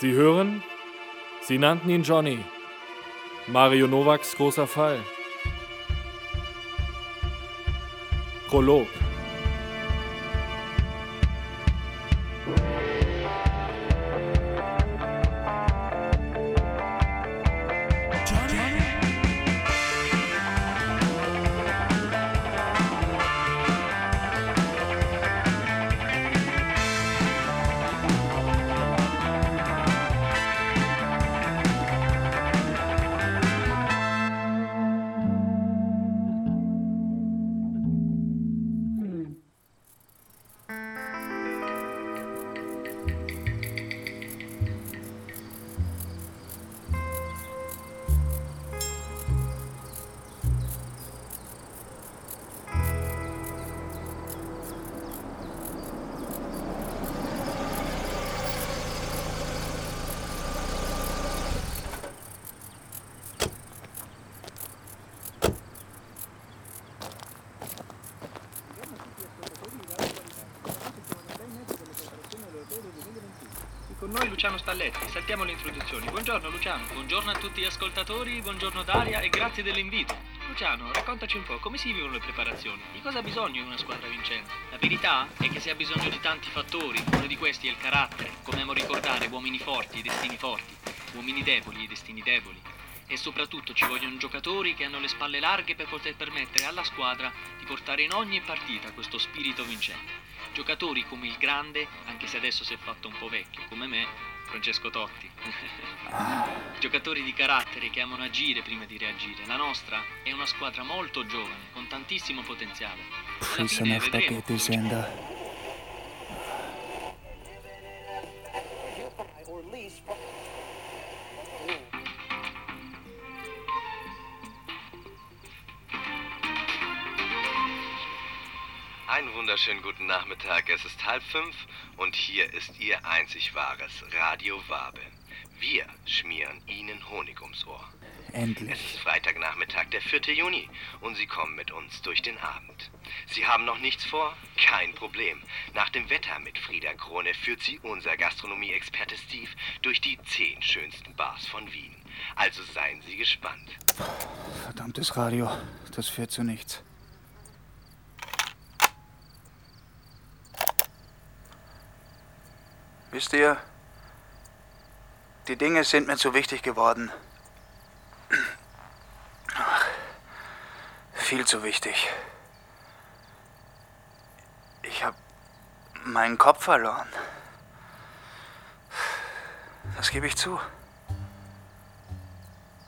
Sie hören? Sie nannten ihn Johnny. Mario Nowaks großer Fall. Prolog. Luciano Spalletti, saltiamo le introduzioni. Buongiorno Luciano. Buongiorno a tutti gli ascoltatori, buongiorno Daria e grazie dell'invito. Luciano, raccontaci un po' come si vivono le preparazioni. Di cosa ha bisogno una squadra vincente? La verità è che si ha bisogno di tanti fattori. Uno di questi è il carattere. Come amo ricordare uomini forti e destini forti, uomini deboli e destini deboli. E soprattutto ci vogliono giocatori che hanno le spalle larghe per poter permettere alla squadra di portare in ogni partita questo spirito vincente. Giocatori come il grande, anche se adesso si è fatto un po' vecchio, come me, Francesco Totti. Giocatori di carattere che amano agire prima di reagire. La nostra è una squadra molto giovane, con tantissimo potenziale. Alla fine vedremo Einen wunderschönen guten Nachmittag. Es ist halb fünf und hier ist Ihr einzig wahres Radio Wabe. Wir schmieren Ihnen Honig ums Ohr. Es Endlich. ist Freitagnachmittag, der 4. Juni, und Sie kommen mit uns durch den Abend. Sie haben noch nichts vor? Kein Problem. Nach dem Wetter mit Frieda Krone führt Sie unser Gastronomie-Experte Steve durch die zehn schönsten Bars von Wien. Also seien Sie gespannt. Verdammtes Radio. Das führt zu nichts. Wisst ihr, die Dinge sind mir zu wichtig geworden. Ach, Viel zu wichtig. Ich habe meinen Kopf verloren. Das gebe ich zu.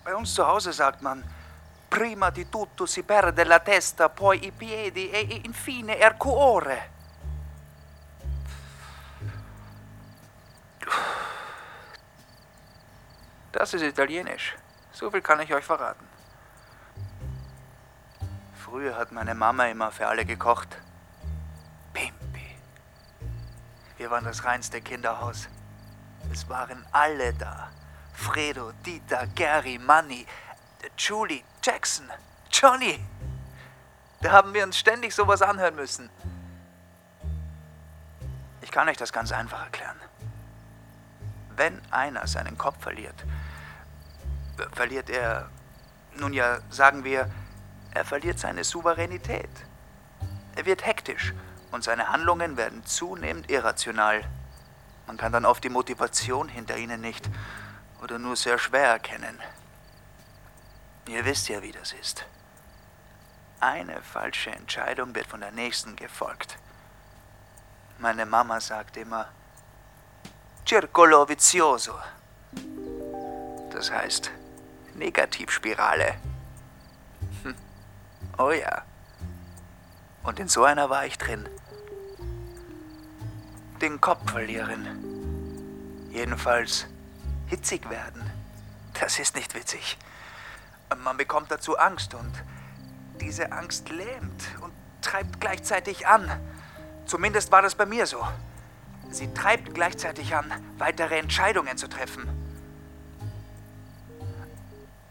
Bei uns zu Hause sagt man, prima di tutto si perde la testa, poi i piedi e infine il cuore. Das ist italienisch. So viel kann ich euch verraten. Früher hat meine Mama immer für alle gekocht. Pimpi. Wir waren das reinste Kinderhaus. Es waren alle da. Fredo, Dieter, Gary, Manny, Julie, Jackson, Johnny. Da haben wir uns ständig sowas anhören müssen. Ich kann euch das ganz einfach erklären. Wenn einer seinen Kopf verliert, verliert er, nun ja, sagen wir, er verliert seine Souveränität. Er wird hektisch und seine Handlungen werden zunehmend irrational. Man kann dann oft die Motivation hinter ihnen nicht oder nur sehr schwer erkennen. Ihr wisst ja, wie das ist. Eine falsche Entscheidung wird von der nächsten gefolgt. Meine Mama sagt immer, Circolo vizioso. Das heißt, Negativspirale. Hm. Oh ja. Und in so einer war ich drin. Den Kopf verlieren. Jedenfalls hitzig werden. Das ist nicht witzig. Man bekommt dazu Angst und diese Angst lähmt und treibt gleichzeitig an. Zumindest war das bei mir so. Sie treibt gleichzeitig an, weitere Entscheidungen zu treffen.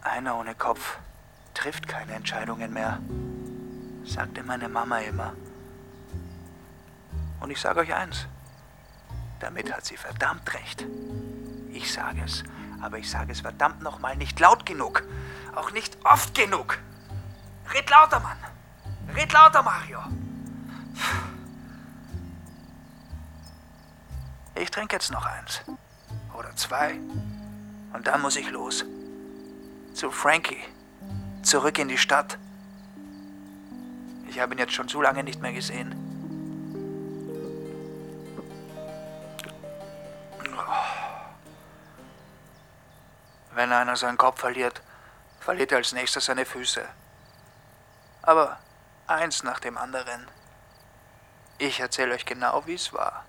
Einer ohne Kopf trifft keine Entscheidungen mehr, sagte meine Mama immer. Und ich sage euch eins, damit hat sie verdammt recht. Ich sage es, aber ich sage es verdammt nochmal nicht laut genug. Auch nicht oft genug. Red lauter, Mann. Red lauter, Mario. Trinke jetzt noch eins. Oder zwei. Und dann muss ich los. Zu Frankie. Zurück in die Stadt. Ich habe ihn jetzt schon zu lange nicht mehr gesehen. Wenn einer seinen Kopf verliert, verliert er als nächstes seine Füße. Aber eins nach dem anderen. Ich erzähle euch genau, wie es war.